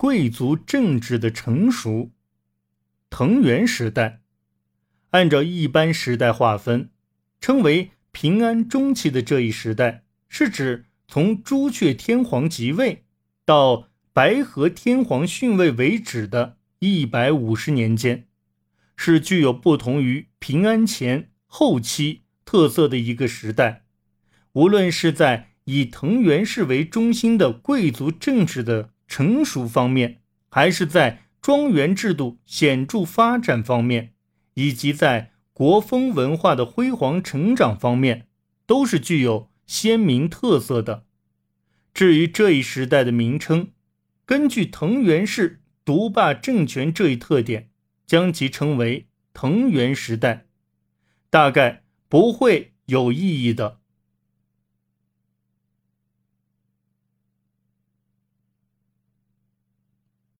贵族政治的成熟。藤原时代，按照一般时代划分，称为平安中期的这一时代，是指从朱雀天皇即位到白河天皇逊位为止的一百五十年间，是具有不同于平安前后期特色的一个时代。无论是在以藤原氏为中心的贵族政治的成熟方面，还是在庄园制度显著发展方面，以及在国风文化的辉煌成长方面，都是具有鲜明特色的。至于这一时代的名称，根据藤原氏独霸政权这一特点，将其称为藤原时代，大概不会有异议的。